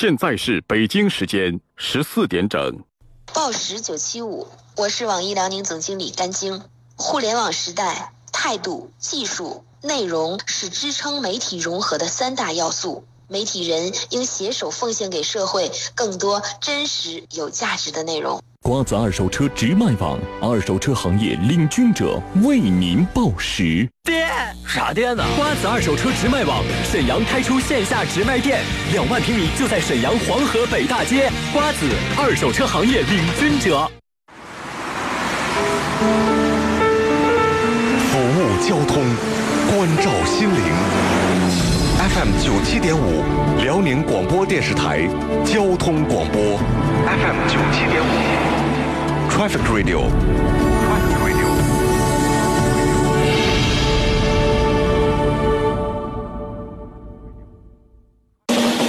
现在是北京时间十四点整。报时九七五，我是网易辽宁总经理甘晶。互联网时代，态度、技术、内容是支撑媒体融合的三大要素。媒体人应携手奉献给社会更多真实有价值的内容。瓜子二手车直卖网，二手车行业领军者为您报时。爹，啥店呢？瓜子二手车直卖网沈阳开出线下直卖店，两万平米就在沈阳黄河北大街。瓜子二手车行业领军者，服务交通，关照心灵。FM 九七点五，辽宁广播电视台交通广播。FM 九七点五，Traffic Radio。Traffic Radio。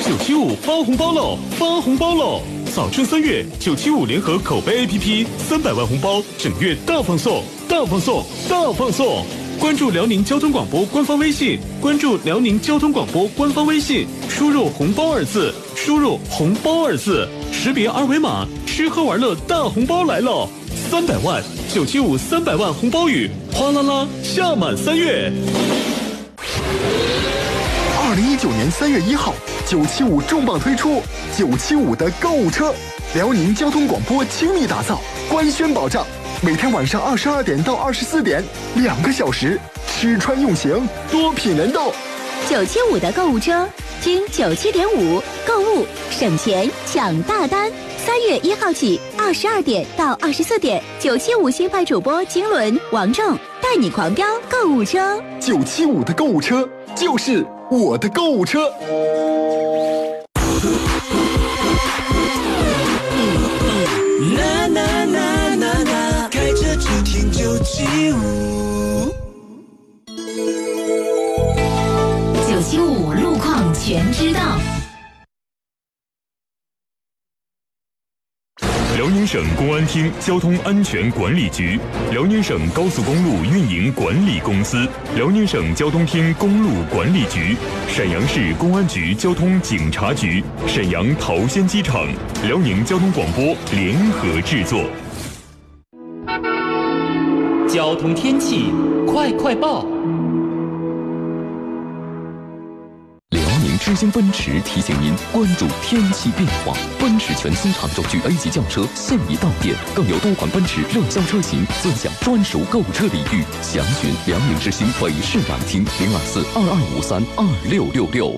九七五发红包喽！发红包喽！早春三月，九七五联合口碑 APP，三百万红包，整月大放送，大放送，大放送！关注辽宁交通广播官方微信，关注辽宁交通广播官方微信，输入“红包”二字，输入“红包”二字，识别二维码，吃喝玩乐大红包来喽！三百万九七五三百万红包雨，哗啦啦下满三月。二零一九年三月一号，九七五重磅推出九七五的购物车，辽宁交通广播倾力打造，官宣保障。每天晚上二十二点到二十四点，两个小时，吃穿用行，多品人道。九七五的购物车，听九七点五购物省钱抢大单。三月一号起，二十二点到二十四点，九七五新派主播金轮、王正带你狂飙购物车。九七五的购物车就是我的购物车。九七五路况全知道。辽宁省公安厅交通安全管理局、辽宁省高速公路运营管理公司、辽宁省交通厅公路管理局、沈阳市公安局交通警察局、沈阳桃仙机场、辽宁交通广播联合制作。交通天气快快报！辽宁之星奔驰提醒您关注天气变化。奔驰全新长轴距 A 级轿车现已到店，更有多款奔驰热销车型尊享专属购车礼遇。详询辽宁之星北市展厅零二四二二五三二六六六。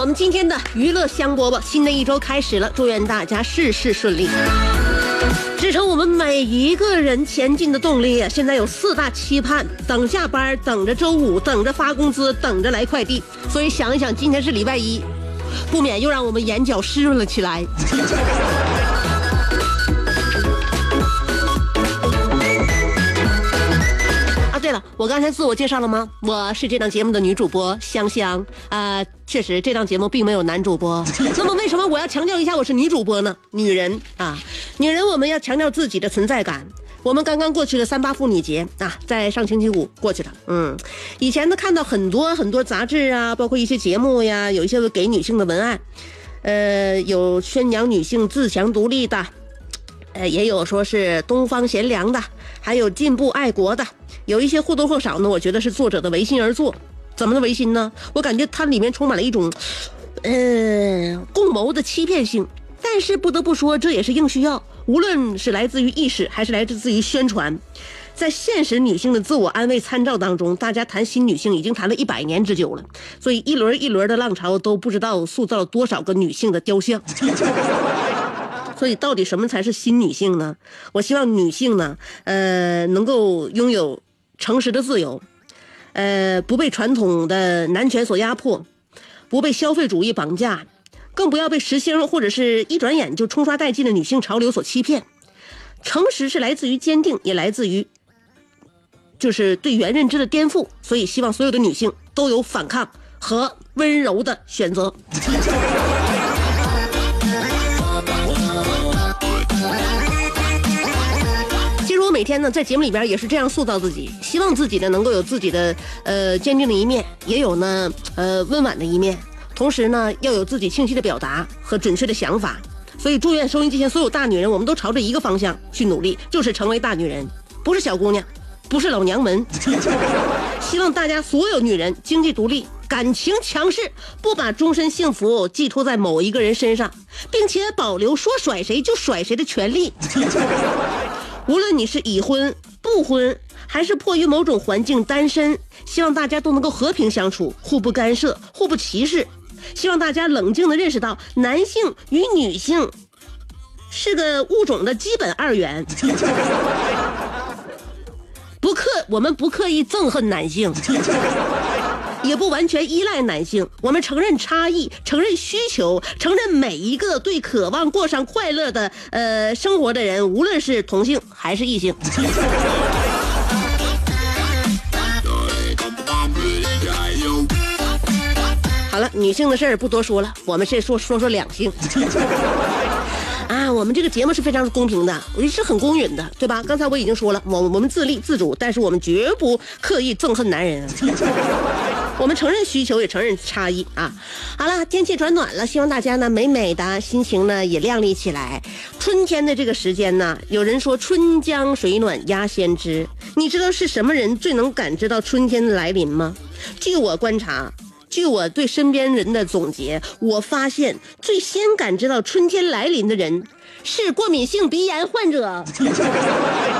我们今天的娱乐香饽饽，新的一周开始了，祝愿大家事事顺利，支撑我们每一个人前进的动力。现在有四大期盼：等下班，等着周五，等着发工资，等着来快递。所以想一想，今天是礼拜一，不免又让我们眼角湿润了起来。我刚才自我介绍了吗？我是这档节目的女主播香香啊，确实这档节目并没有男主播。那么为什么我要强调一下我是女主播呢？女人啊，女人我们要强调自己的存在感。我们刚刚过去的三八妇女节啊，在上星期五过去了。嗯，以前呢看到很多很多杂志啊，包括一些节目呀，有一些给女性的文案，呃，有宣扬女性自强独立的，呃，也有说是东方贤良的，还有进步爱国的，有一些或多或少呢，我觉得是作者的违心而作。怎么的违心呢？我感觉它里面充满了一种，呃，共谋的欺骗性。但是不得不说，这也是硬需要。无论是来自于意识，还是来自于宣传，在现实女性的自我安慰参照当中，大家谈新女性已经谈了一百年之久了。所以一轮一轮的浪潮都不知道塑造了多少个女性的雕像。所以到底什么才是新女性呢？我希望女性呢，呃，能够拥有诚实的自由。呃，不被传统的男权所压迫，不被消费主义绑架，更不要被时兴或者是一转眼就冲刷殆尽的女性潮流所欺骗。诚实是来自于坚定，也来自于就是对原认知的颠覆。所以，希望所有的女性都有反抗和温柔的选择。每天呢，在节目里边也是这样塑造自己，希望自己呢能够有自己的呃坚定的一面，也有呢呃温婉的一面，同时呢要有自己清晰的表达和准确的想法。所以，祝愿收音机前所有大女人，我们都朝着一个方向去努力，就是成为大女人，不是小姑娘，不是老娘们。希望大家所有女人经济独立，感情强势，不把终身幸福寄托在某一个人身上，并且保留说甩谁就甩谁的权利。无论你是已婚、不婚，还是迫于某种环境单身，希望大家都能够和平相处，互不干涉，互不歧视。希望大家冷静的认识到，男性与女性是个物种的基本二元。不刻，我们不刻意憎恨男性。也不完全依赖男性，我们承认差异，承认需求，承认每一个对渴望过上快乐的呃生活的人，无论是同性还是异性。好了，女性的事儿不多说了，我们先说说说两性。啊，我们这个节目是非常公平的，我是很公允的，对吧？刚才我已经说了，我我们自立自主，但是我们绝不刻意憎恨男人。我们承认需求，也承认差异啊！好了，天气转暖了，希望大家呢美美的心情呢也亮丽起来。春天的这个时间呢，有人说春江水暖鸭先知，你知道是什么人最能感知到春天的来临吗？据我观察，据我对身边人的总结，我发现最先感知到春天来临的人是过敏性鼻炎患者。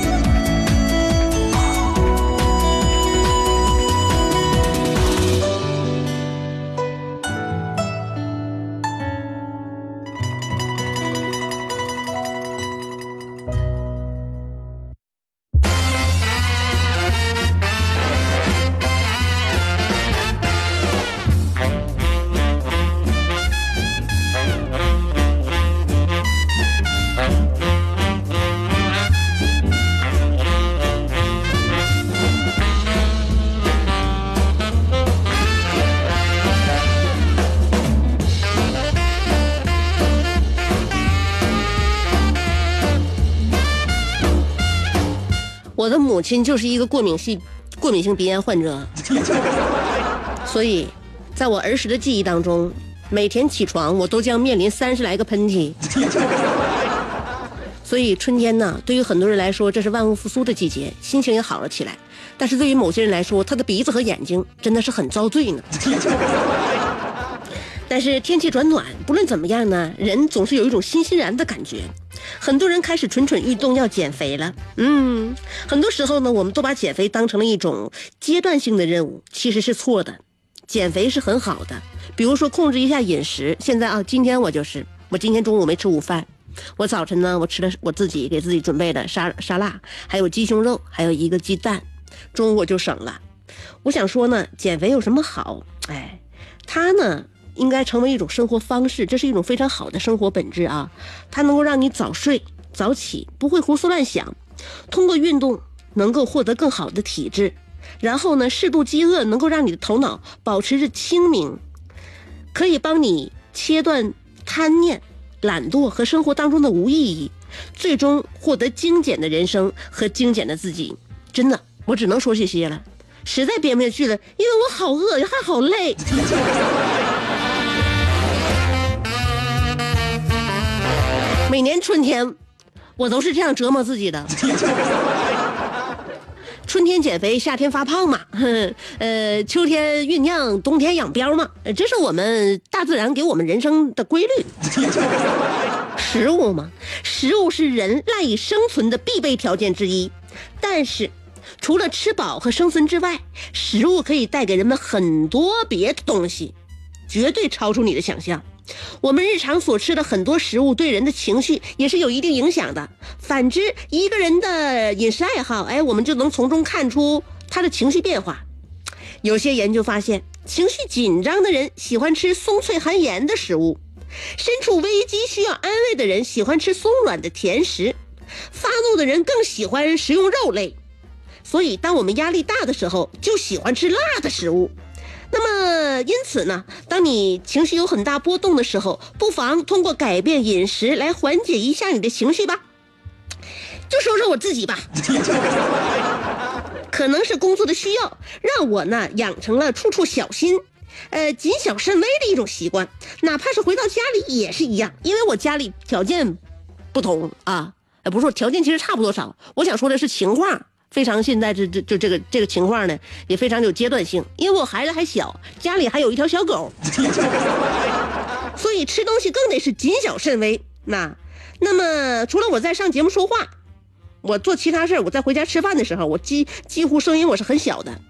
我的母亲就是一个过敏性过敏性鼻炎患者，所以，在我儿时的记忆当中，每天起床我都将面临三十来个喷嚏。所以春天呢，对于很多人来说，这是万物复苏的季节，心情也好了起来。但是对于某些人来说，他的鼻子和眼睛真的是很遭罪呢。但是天气转暖，不论怎么样呢，人总是有一种欣欣然的感觉。很多人开始蠢蠢欲动，要减肥了。嗯，很多时候呢，我们都把减肥当成了一种阶段性的任务，其实是错的。减肥是很好的，比如说控制一下饮食。现在啊，今天我就是，我今天中午没吃午饭，我早晨呢，我吃了我自己给自己准备的沙沙拉，还有鸡胸肉，还有一个鸡蛋，中午我就省了。我想说呢，减肥有什么好？哎，它呢？应该成为一种生活方式，这是一种非常好的生活本质啊！它能够让你早睡早起，不会胡思乱想。通过运动能够获得更好的体质，然后呢，适度饥饿能够让你的头脑保持着清明，可以帮你切断贪念、懒惰和生活当中的无意义，最终获得精简的人生和精简的自己。真的，我只能说这些了，实在编不下去了，因为我好饿，还好累。每年春天，我都是这样折磨自己的。春天减肥，夏天发胖嘛。呃，秋天酝酿，冬天养膘嘛。这是我们大自然给我们人生的规律。食物嘛，食物是人赖以生存的必备条件之一。但是，除了吃饱和生存之外，食物可以带给人们很多别的东西，绝对超出你的想象。我们日常所吃的很多食物对人的情绪也是有一定影响的。反之，一个人的饮食爱好，哎，我们就能从中看出他的情绪变化。有些研究发现，情绪紧张的人喜欢吃松脆含盐的食物；身处危机需要安慰的人喜欢吃松软的甜食；发怒的人更喜欢食用肉类。所以，当我们压力大的时候，就喜欢吃辣的食物。那么，因此呢，当你情绪有很大波动的时候，不妨通过改变饮食来缓解一下你的情绪吧。就说说我自己吧，可能是工作的需要，让我呢养成了处处小心，呃，谨小慎微的一种习惯。哪怕是回到家里也是一样，因为我家里条件不同啊，呃，不是条件其实差不多少，我想说的是情况。非常现在这这就这个这个情况呢，也非常有阶段性。因为我孩子还小，家里还有一条小狗，所以吃东西更得是谨小慎微。那那么除了我在上节目说话，我做其他事我在回家吃饭的时候，我几几乎声音我是很小的，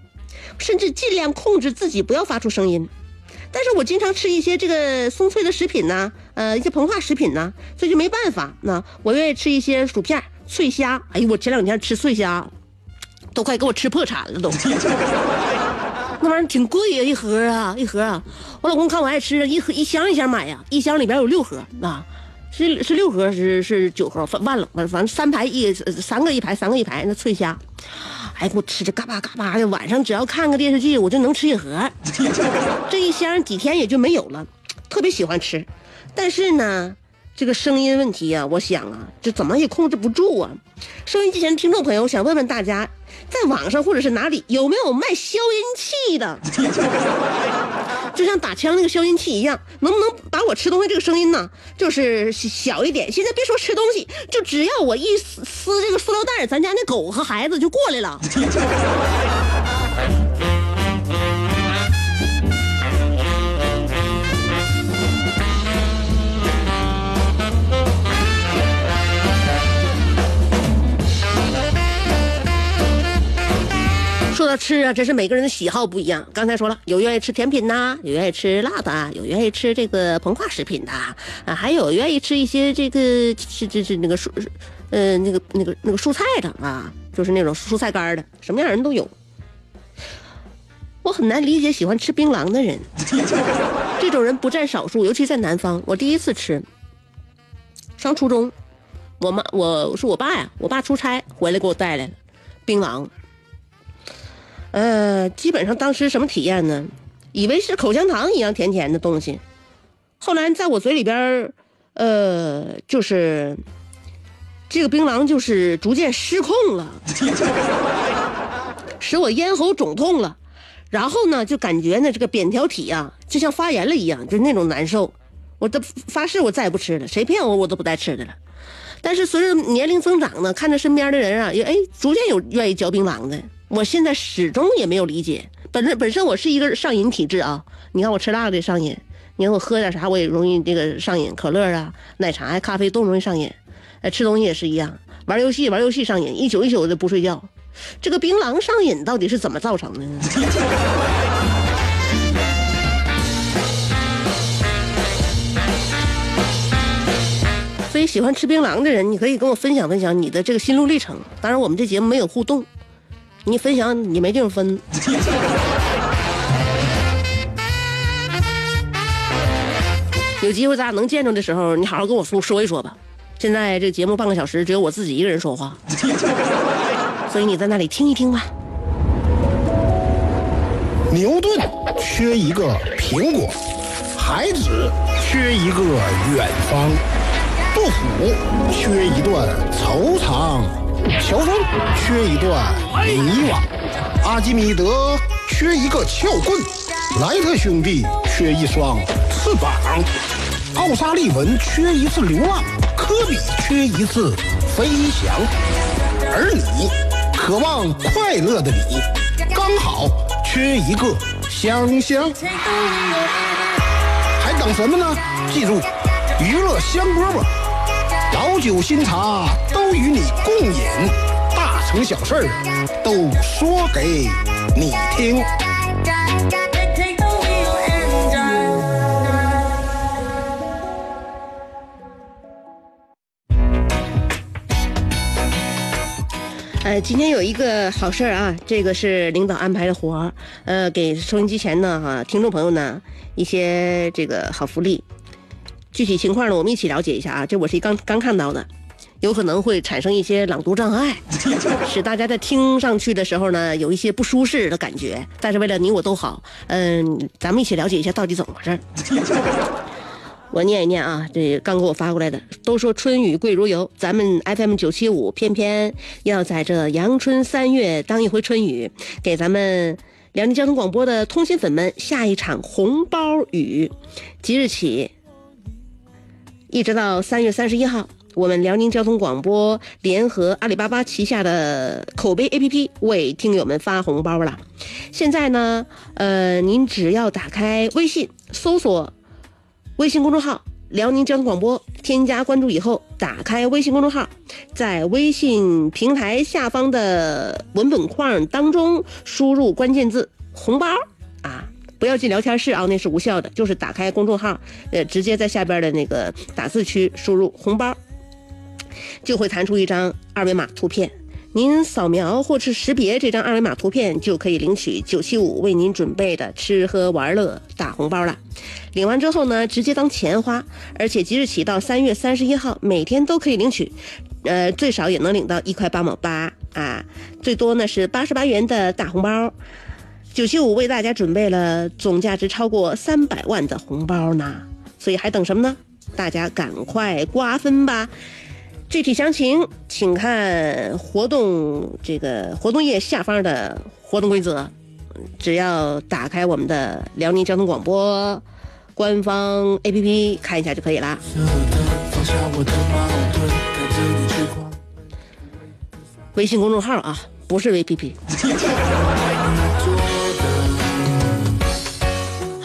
甚至尽量控制自己不要发出声音。但是我经常吃一些这个松脆的食品呢，呃，一些膨化食品呢，所以就没办法。那我愿意吃一些薯片、脆虾。哎呦，我前两天吃脆虾。都快给我吃破产了都，那玩意儿挺贵呀，一盒啊，一盒啊。我老公看我爱吃，一盒一箱一箱买呀，一箱里边有六盒啊，是是六盒是是九盒，反忘了，反正三排一三个一排，三个一排那脆虾，哎，给我吃的嘎巴嘎巴的。晚上只要看个电视剧，我就能吃一盒，这一箱几天也就没有了，特别喜欢吃，但是呢。这个声音问题呀，我想啊，这怎么也控制不住啊！收音机前听众朋友，我想问问大家，在网上或者是哪里有没有卖消音器的？就像打枪那个消音器一样，能不能把我吃东西这个声音呢，就是小一点？现在别说吃东西，就只要我一撕撕这个塑料袋，咱家那狗和孩子就过来了。说到吃啊，真是每个人的喜好不一样。刚才说了，有愿意吃甜品呐，有愿意吃辣的，有愿意吃这个膨化食品的啊，还有愿意吃一些这个是这是那个蔬，呃，那个那个那个蔬菜的啊，就是那种蔬菜干的，什么样人都有。我很难理解喜欢吃槟榔的人，这种人不占少数，尤其在南方。我第一次吃，上初中，我妈我是我爸呀，我爸出差回来给我带来了槟榔。呃，基本上当时什么体验呢？以为是口香糖一样甜甜的东西，后来在我嘴里边呃，就是这个槟榔就是逐渐失控了，使我咽喉肿痛了，然后呢，就感觉呢这个扁桃体啊，就像发炎了一样，就那种难受。我都发誓我再也不吃了，谁骗我我都不带吃的了。但是随着年龄增长呢，看着身边的人啊，也哎逐渐有愿意嚼槟榔的。我现在始终也没有理解，本身本身我是一个上瘾体质啊！你看我吃辣的上瘾，你看我喝点啥我也容易这个上瘾，可乐啊、奶茶呀、咖啡都容易上瘾。哎，吃东西也是一样，玩游戏玩游戏上瘾，一宿一宿的不睡觉。这个槟榔上瘾到底是怎么造成的呢？所以喜欢吃槟榔的人，你可以跟我分享分享你的这个心路历程。当然，我们这节目没有互动，你分享你没地方分。有机会咱俩能见着的时候，你好好跟我说说一说吧。现在这个节目半个小时，只有我自己一个人说话，所以你在那里听一听吧。牛顿缺一个苹果，孩子缺一个远方，杜甫缺一段惆怅，乔峰缺一段迷惘，阿基米德缺一个撬棍，莱特兄弟缺一双翅膀，奥沙利文缺一次流浪，科比缺一次飞翔，而你，渴望快乐的你，刚好缺一个香香。还等什么呢？记住，娱乐香饽饽，老酒新茶都与你共饮，大成小事儿都说给你听。呃，今天有一个好事儿啊，这个是领导安排的活儿，呃，给收音机前呢哈听众朋友呢一些这个好福利。具体情况呢，我们一起了解一下啊。这我是刚刚看到的，有可能会产生一些朗读障碍，使大家在听上去的时候呢有一些不舒适的感觉。但是为了你我都好，嗯，咱们一起了解一下到底怎么回事。我念一念啊，这刚给我发过来的。都说春雨贵如油，咱们 FM 九七五偏偏要在这阳春三月当一回春雨，给咱们辽宁交通广播的通信粉们下一场红包雨。即日起，一直到三月三十一号，我们辽宁交通广播联合阿里巴巴旗下的口碑 APP 为听友们发红包了。现在呢，呃，您只要打开微信搜索。微信公众号“辽宁交通广播”，添加关注以后，打开微信公众号，在微信平台下方的文本框当中输入关键字“红包”啊，不要进聊天室啊，那是无效的。就是打开公众号，呃，直接在下边的那个打字区输入“红包”，就会弹出一张二维码图片。您扫描或是识别这张二维码图片，就可以领取九七五为您准备的吃喝玩乐大红包了。领完之后呢，直接当钱花，而且即日起到三月三十一号，每天都可以领取，呃，最少也能领到一块八毛八啊，最多呢是八十八元的大红包。九七五为大家准备了总价值超过三百万的红包呢，所以还等什么呢？大家赶快瓜分吧！具体详情请看活动这个活动页下方的活动规则，只要打开我们的辽宁交通广播官方 APP 看一下就可以了。微信公众号啊，不是 APP。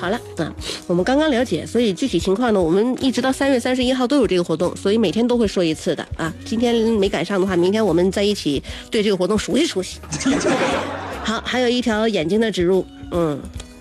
好了，啊，我们刚刚了解，所以具体情况呢，我们一直到三月三十一号都有这个活动，所以每天都会说一次的啊。今天没赶上的话，明天我们在一起对这个活动熟悉熟悉。好，还有一条眼睛的植入，嗯，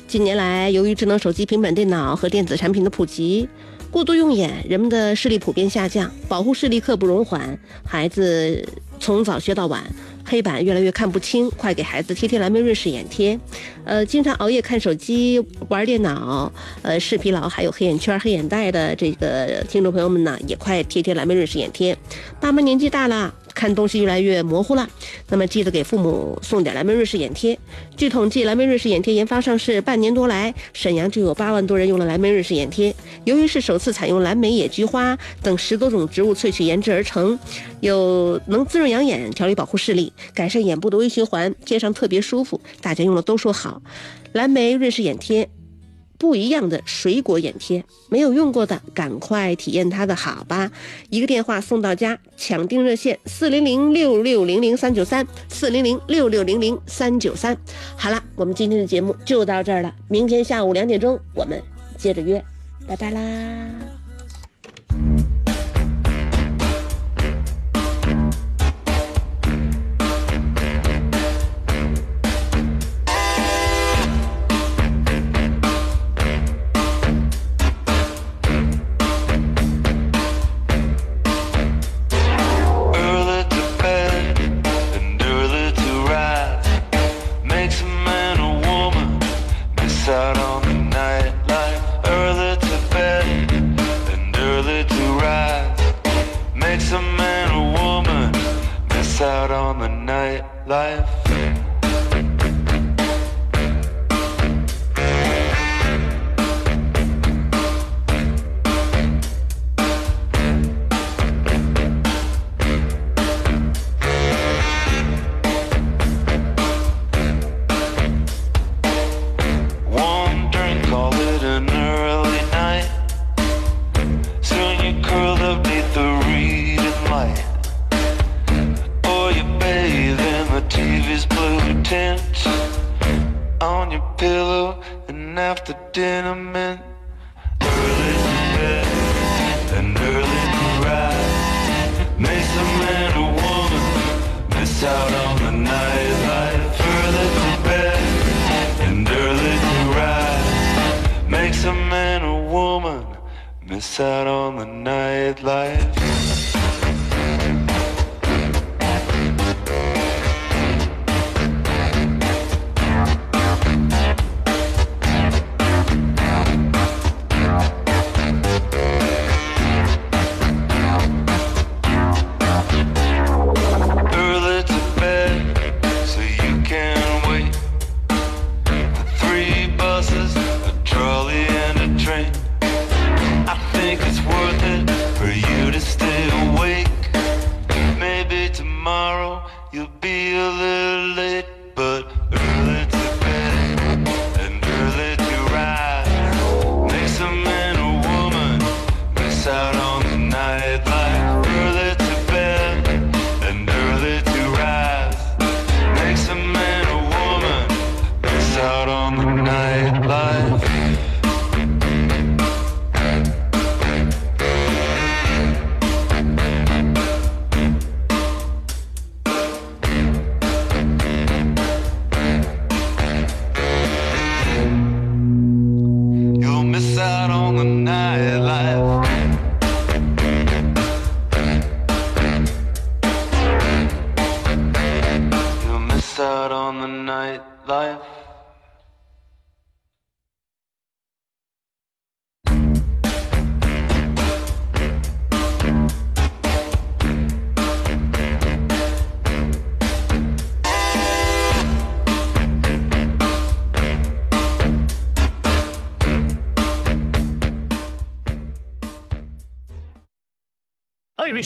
近年来由于智能手机、平板电脑和电子产品的普及，过度用眼，人们的视力普遍下降，保护视力刻不容缓，孩子从早学到晚。黑板越来越看不清，快给孩子贴贴蓝莓瑞士眼贴。呃，经常熬夜看手机、玩电脑，呃，视疲劳还有黑眼圈、黑眼袋的这个听众朋友们呢，也快贴贴蓝莓瑞士眼贴。爸妈年纪大了。看东西越来越模糊了，那么记得给父母送点蓝莓瑞士眼贴。据统计，蓝莓瑞士眼贴研发上市半年多来，沈阳就有八万多人用了蓝莓瑞士眼贴。由于是首次采用蓝莓、野菊花等十多种植物萃取研制而成，有能滋润养眼、调理保护视力、改善眼部的微循环，贴上特别舒服，大家用了都说好。蓝莓瑞士眼贴。不一样的水果眼贴，没有用过的赶快体验它的好吧！一个电话送到家，抢订热线四零零六六零零三九三四零零六六零零三九三。好了，我们今天的节目就到这儿了，明天下午两点钟我们接着约。拜拜啦。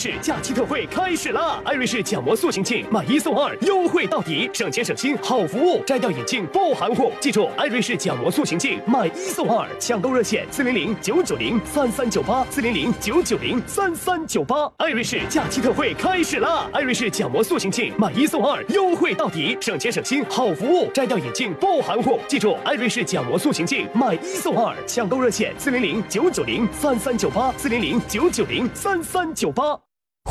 士假期特惠开始啦！艾瑞士角膜塑形镜买一送二，优惠到底，省钱省心，好服务，摘掉眼镜不含糊。记住，艾瑞士角膜塑形镜买一送二，抢购热线四零零九九零三三九八四零零九九零三三九八。艾瑞士假期特惠开始啦！艾瑞士角膜塑形镜买一送二，优惠到底，省钱省心，好服务，摘掉眼镜不含糊。记住，艾瑞士角膜塑形镜买一送二，抢购热线四零零九九零三三九八四零零九九零三三九八。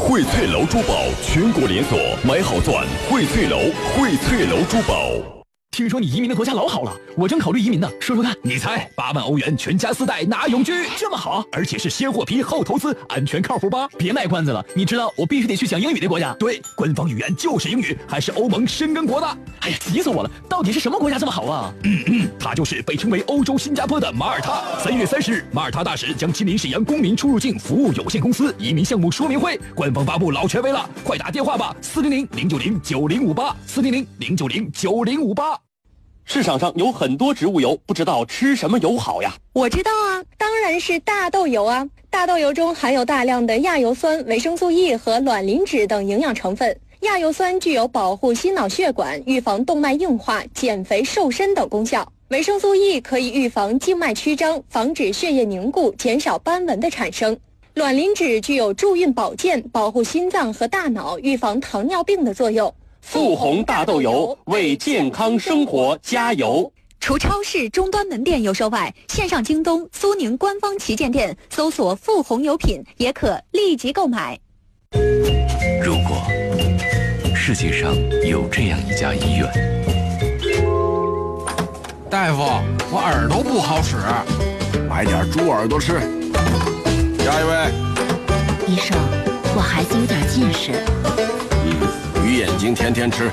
荟萃楼珠宝全国连锁，买好钻，荟萃楼，荟萃楼珠宝。听说你移民的国家老好了，我正考虑移民呢，说说看。你猜，八万欧元全家四代拿永居，这么好，而且是先获批后投资，安全靠谱吧？别卖关子了，你知道我必须得去讲英语的国家。对，官方语言就是英语，还是欧盟深根国的。哎呀，急死我了，到底是什么国家这么好啊？嗯嗯，它就是被称为欧洲新加坡的马耳他。三月三十日，马耳他大使将亲临沈阳公民出入境服务有限公司移民项目说明会，官方发布老权威了，快打电话吧，四零零零九零九零五八，四零零零九零九零五八。市场上有很多植物油，不知道吃什么油好呀？我知道啊，当然是大豆油啊！大豆油中含有大量的亚油酸、维生素 E 和卵磷脂等营养成分。亚油酸具有保护心脑血管、预防动脉硬化、减肥瘦身等功效。维生素 E 可以预防静脉曲张，防止血液凝固，减少斑纹的产生。卵磷脂具有助孕保健、保护心脏和大脑、预防糖尿病的作用。富红大豆油为健康生活加油。除超市终端门店有售外，线上京东、苏宁官方旗舰店搜索“富红油品”也可立即购买。如果世界上有这样一家医院，大夫，我耳朵不好使，买点猪耳朵吃。下一位，医生，我孩子有点近视，嗯，鱼眼睛天天吃。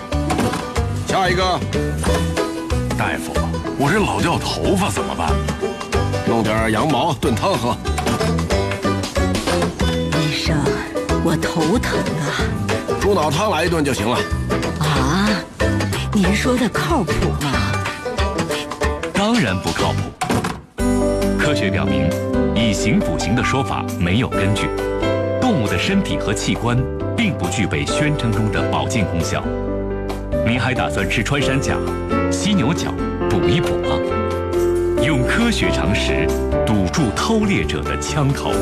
下一个，大夫，我这老掉头发怎么办？弄点羊毛炖汤喝。医生，我头疼啊，猪脑汤来一顿就行了。啊，您说的靠谱吗？当然不靠谱。科学表明，以形补形的说法没有根据。动物的身体和器官并不具备宣称中的保健功效。您还打算吃穿山甲、犀牛角补一补吗？用科学常识堵住偷猎者的枪头。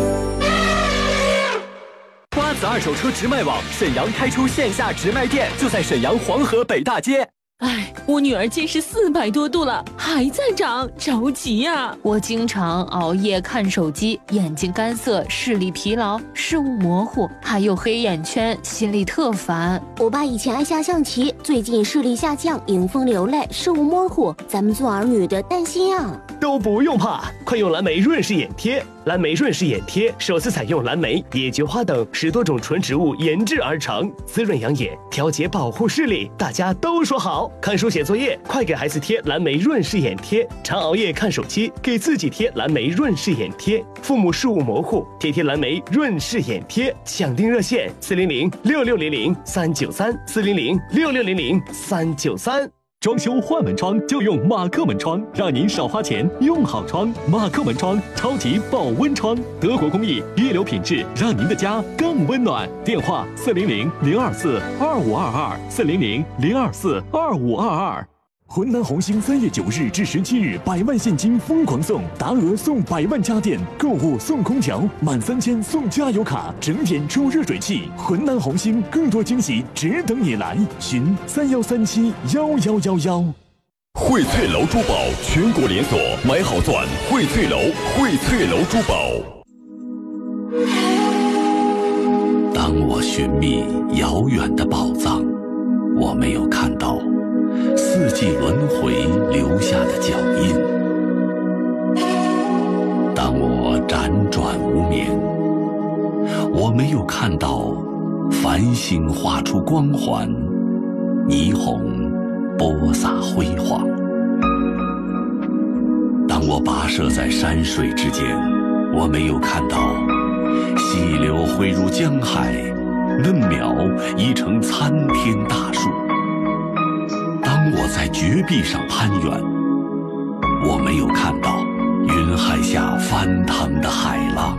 瓜子二手车直卖网沈阳开出线下直卖店，就在沈阳黄河北大街。哎，我女儿近视四百多度了，还在长，着急呀！我经常熬夜看手机，眼睛干涩，视力疲劳，视物模糊，还有黑眼圈，心里特烦。我爸以前爱下象棋，最近视力下降，迎风流泪，视物模糊，咱们做儿女的担心啊！都不用怕，快用蓝莓润视眼贴。蓝莓润视眼贴首次采用蓝莓、野菊花等十多种纯植物研制而成，滋润养眼，调节保护视力，大家都说好。看书写作业，快给孩子贴蓝莓润视眼贴；常熬夜看手机，给自己贴蓝莓润视眼贴。父母视物模糊，贴贴蓝莓润视眼贴。抢订热线：四零零六六零零三九三，四零零六六零零三九三。装修换门窗就用马克门窗，让您少花钱，用好窗。马克门窗超级保温窗，德国工艺，一流品质，让您的家更温暖。电话：四零零零二四二五二二，四零零零二四二五二二。浑南红星三月九日至十七日，百万现金疯狂送，达额送百万家电，购物送空调，满三千送加油卡，整点抽热水器。浑南红星更多惊喜只等你来，寻三幺三七幺幺幺幺。荟萃楼珠宝全国连锁，买好钻，荟萃楼，荟萃楼珠宝。当我寻觅遥远的宝藏，我没有看到。四季轮回留下的脚印。当我辗转无眠，我没有看到繁星画出光环，霓虹播撒辉煌。当我跋涉在山水之间，我没有看到溪流汇入江海，嫩苗已成参天大树。我在绝壁上攀援，我没有看到云海下翻腾的海浪。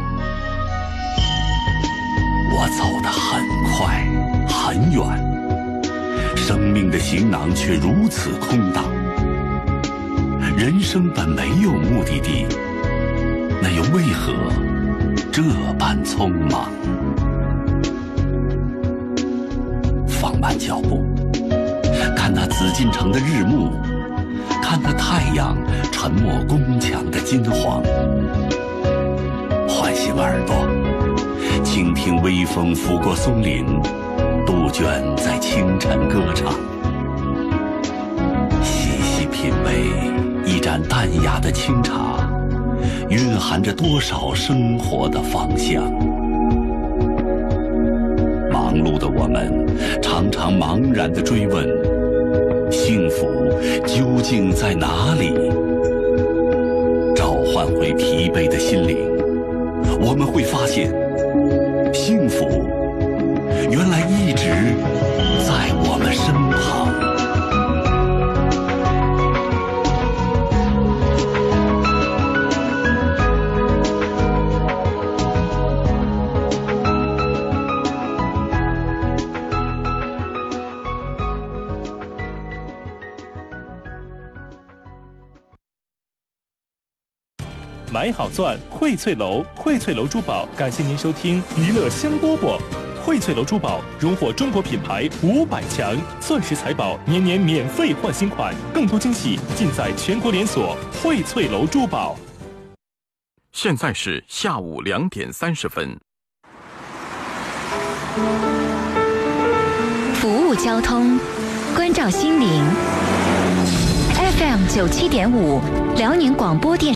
我走得很快很远，生命的行囊却如此空荡。人生本没有目的地，那又为何这般匆忙？放慢脚步。那紫禁城的日暮，看那太阳沉没宫墙的金黄，唤醒耳朵，倾听微风拂过松林，杜鹃在清晨歌唱，细细品味一盏淡雅的清茶，蕴含着多少生活的芳香。忙碌的我们，常常茫然地追问。幸福究竟在哪里？召唤回疲惫的心灵，我们会发现，幸福好钻，荟萃楼，荟萃楼珠宝，感谢您收听娱乐香饽饽。荟萃楼珠宝荣获中国品牌五百强，钻石财宝年年免费换新款，更多惊喜尽在全国连锁荟萃楼珠宝。现在是下午两点三十分。服务交通，关照心灵。FM 九七点五，辽宁广播电。